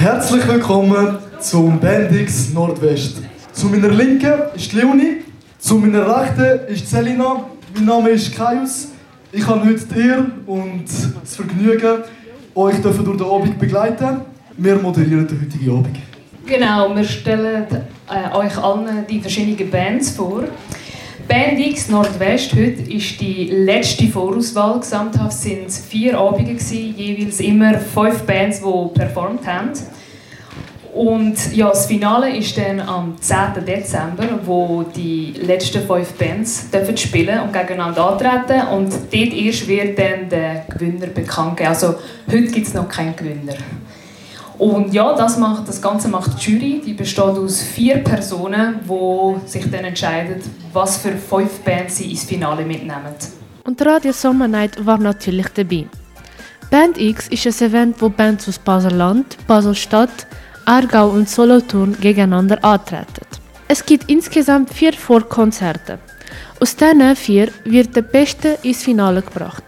Herzlich willkommen zum Bendix Nordwest. Zu meiner Linken ist Leonie, zu meiner Rechten ist Selina. Mein Name ist Kaius. Ich habe heute die Ehre und das Vergnügen, euch durch den Abend begleiten. Wir moderieren den heutigen Abend. Genau, wir stellen äh, euch allen die verschiedenen Bands vor. Band X Nordwest heute ist die letzte Vorauswahl. Gesamthaft sind es vier Abende jeweils immer fünf Bands, die performt haben. Und ja, das Finale ist dann am 10. Dezember, wo die letzten fünf Bands dürfen spielen und gegeneinander antreten. Und dort erst wird dann der Gewinner bekannt gegeben. Also heute gibt es noch keinen Gewinner. Und ja, das, macht, das Ganze macht die Jury. Die besteht aus vier Personen, die sich dann entscheiden, was für fünf Bands sie ins Finale mitnehmen. Und Radio Summer Night war natürlich dabei. Band X ist ein Event, wo Bands aus Basel-Land, Basel-Stadt, Aargau und Solothurn gegeneinander antreten. Es gibt insgesamt vier Vorkonzerte. Aus diesen vier wird der Beste ins Finale gebracht.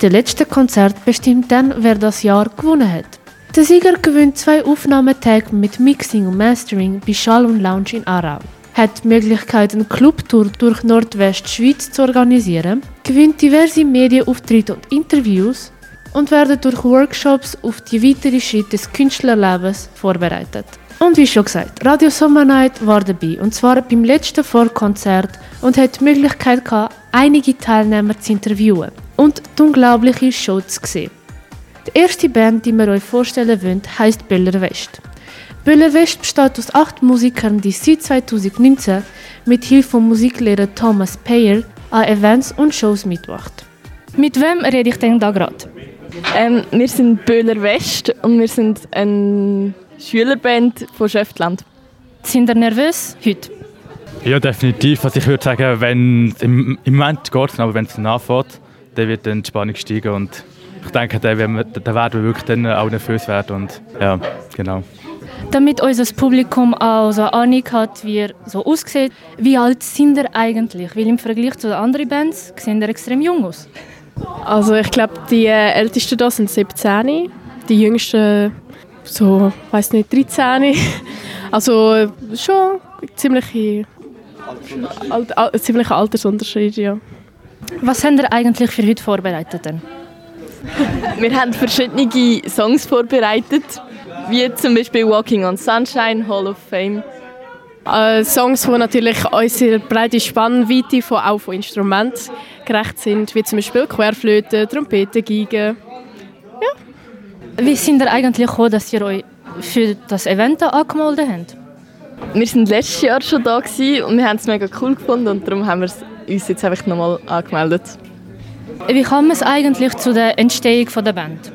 Der letzte Konzert bestimmt dann, wer das Jahr gewonnen hat. Der Sieger gewinnt zwei Aufnahmetage mit Mixing und Mastering bei Schall und Lounge in Aarau, hat die Möglichkeit, eine Clubtour durch Nordwestschweiz zu organisieren, gewinnt diverse Medienauftritte und Interviews und werden durch Workshops auf die weiteren Schritte des Künstlerlebens vorbereitet. Und wie schon gesagt, Radio Summer Night war dabei, und zwar beim letzten Vorkonzert und hat die Möglichkeit gehabt, einige Teilnehmer zu interviewen und die unglaubliche Show zu sehen. Die erste Band, die wir euch vorstellen wollen, heisst Böller West. Böller West besteht aus acht Musikern, die seit 2019 mit Hilfe von Musiklehrer Thomas Payer an Events und Shows mitmacht. Mit wem rede ich denn da gerade? Ähm, wir sind Böhler West und wir sind eine Schülerband von Schöftland. Sind ihr nervös heute? Ja, definitiv. Also ich würde sagen, wenn im, im Moment geht es, aber wenn es nachfährt, dann wird dann die Spannung steigen und ich denke, da werden wir, da werden wir wirklich dann auch nervös werden und ja, genau. Damit unser Publikum auch so eine Ahnung hat, wie er so aussieht, wie alt sind ihr eigentlich? Weil im Vergleich zu den anderen Bands sehen ihr extrem jung aus. Also ich glaube, die äh, Ältesten da sind 17, die Jüngsten so, weiß nicht, 13. Also schon ziemlich alt, alt, ziemlicher Altersunterschied, ja. Was habt ihr eigentlich für heute vorbereitet denn? Wir haben verschiedene Songs vorbereitet, wie zum Beispiel Walking on Sunshine, Hall of Fame. Äh, Songs, die natürlich unsere breite Spannweite von, auch von Instrumenten gerecht sind, wie zum Beispiel Querflöte, Trompete, Geige. Ja. Wie sind ihr eigentlich gekommen, dass ihr euch für das Event angemeldet habt? Wir waren letztes Jahr schon da und wir haben es mega cool gefunden und darum haben wir uns jetzt einfach nochmal angemeldet. Wie kam es eigentlich zu der Entstehung der Band?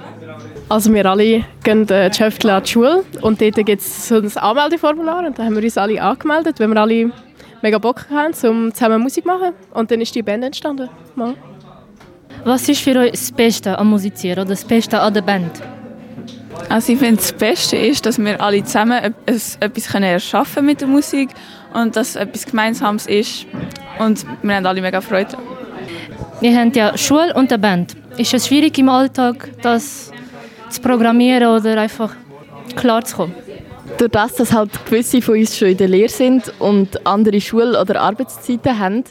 Also wir alle gehen äh, die Schöftle an die Schule und dort gibt es so ein Anmeldeformular und da haben wir uns alle angemeldet, weil wir alle mega Bock haben, um zusammen Musik zu machen und dann ist die Band entstanden. Ja. Was ist für euch das Beste am Musizieren oder das Beste an der Band? Also ich finde das Beste ist, dass wir alle zusammen etwas erschaffen mit der Musik und dass es etwas Gemeinsames ist und wir haben alle mega Freude wir haben ja Schule und eine Band. Ist es schwierig im Alltag, das zu programmieren oder einfach klar zu kommen? Durch das, dass halt gewisse von uns schon in der Lehre sind und andere Schul- oder Arbeitszeiten haben,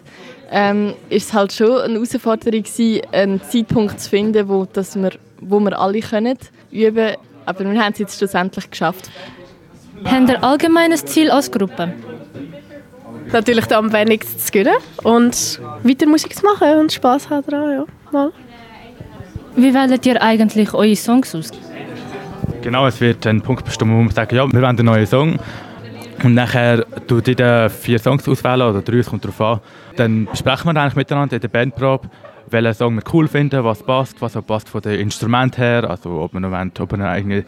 ähm, ist es halt schon eine Herausforderung gewesen, einen Zeitpunkt zu finden, wo, dass wir, wo wir alle können üben können. Aber wir haben es jetzt schlussendlich geschafft. Haben ihr allgemeines Ziel als Gruppe? Natürlich am wenigsten zu gewinnen und weiter Musik zu machen und Spass haben daran, ja. Mal. Wie wählt ihr eigentlich eure Songs aus? Genau, es wird ein Punkt bestimmt, wo wir sagen, ja, wir wollen einen neuen Song. Und nachher tut jeder vier Songs auswählen oder drei, es kommt darauf an. Dann besprechen wir eigentlich miteinander in der Bandprobe, welchen Song wir cool finden, was passt, was auch passt von den Instrumenten her, also ob wir noch wollen, ob wir eine eigene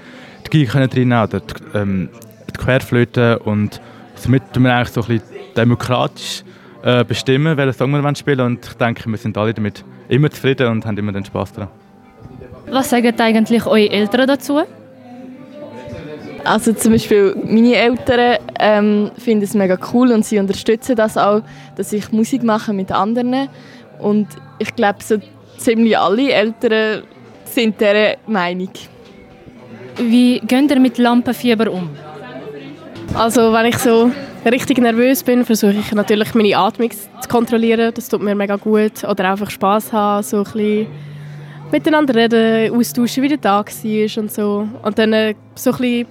die Geige drin oder die, ähm, die Querflöte und somit tun wir eigentlich so ein bisschen demokratisch äh, bestimmen, welchen Song wir spielen wollen. Und ich denke, wir sind alle damit immer zufrieden und haben immer den Spaß daran. Was sagen eigentlich eure Eltern dazu? Also zum Beispiel meine Eltern ähm, finden es mega cool und sie unterstützen das auch, dass ich Musik mache mit anderen. Und ich glaube, so ziemlich alle Eltern sind dieser Meinung. wie geht ihr mit Lampenfieber um? Also wenn ich so richtig nervös bin, versuche ich natürlich meine Atmung zu kontrollieren. Das tut mir mega gut. Oder einfach Spaß haben, so ein bisschen miteinander reden, austauschen, wie der Tag war und so. Und dann äh, so ein bisschen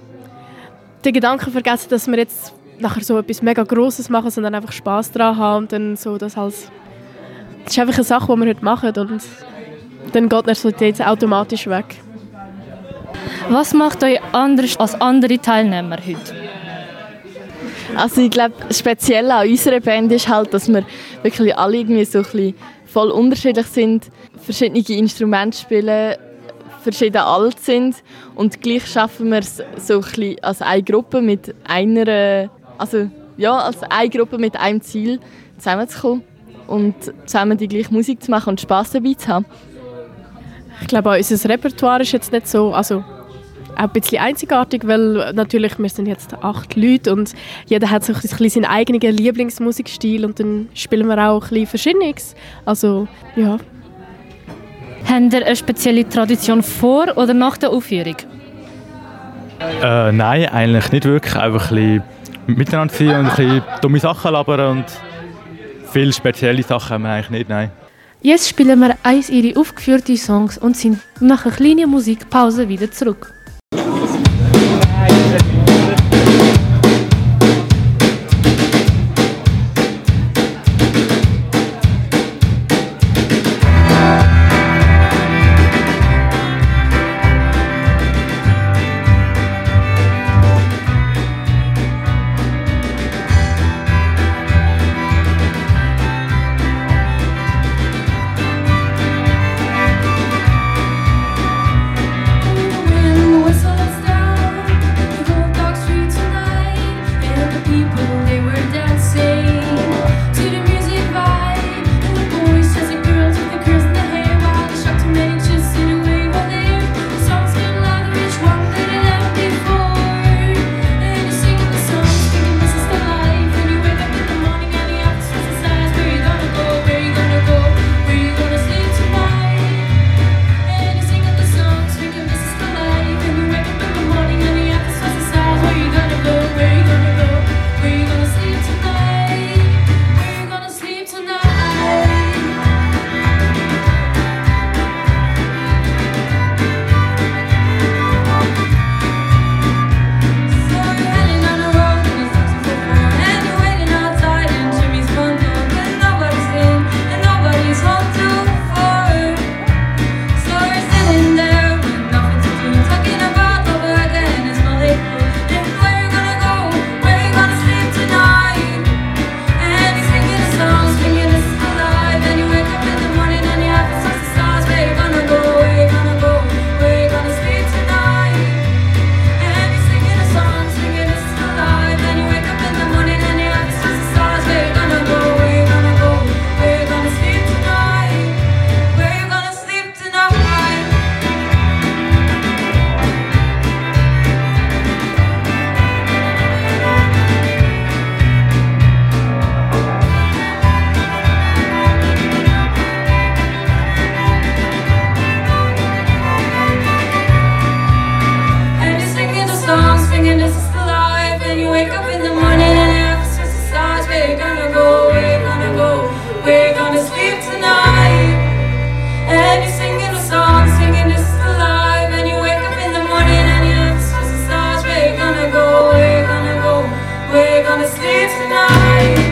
den Gedanken vergessen, dass wir jetzt nachher so etwas mega Grosses machen, sondern einfach Spaß daran haben und dann so das als das ist einfach eine Sache, die wir heute machen und dann geht Nervosität automatisch weg. Was macht euch anders als andere Teilnehmer heute? Also ich glaube, speziell an unserer Band ist halt, dass wir wirklich alle irgendwie so ein bisschen voll unterschiedlich sind, verschiedene Instrumente spielen, verschieden alt sind und gleich schaffen wir es so ein bisschen als eine Gruppe mit einer, also ja, als eine Gruppe mit einem Ziel zusammenzukommen und zusammen die gleiche Musik zu machen und Spaß dabei zu haben. Ich glaube, unser Repertoire ist jetzt nicht so, also auch ein bisschen einzigartig, weil natürlich, wir sind jetzt acht Leute und jeder hat so ein bisschen seinen eigenen Lieblingsmusikstil und dann spielen wir auch ein bisschen Verschiedenes. Also, ja. Habt ihr eine spezielle Tradition vor oder nach der Aufführung? Äh, nein, eigentlich nicht wirklich. Einfach ein bisschen miteinander sein und ein bisschen dumme Sachen labern und viele spezielle Sachen haben wir eigentlich nicht, nein. Jetzt spielen wir eins ihrer aufgeführten Songs und sind nach einer kleinen Musikpause wieder zurück. gonna sleep tonight.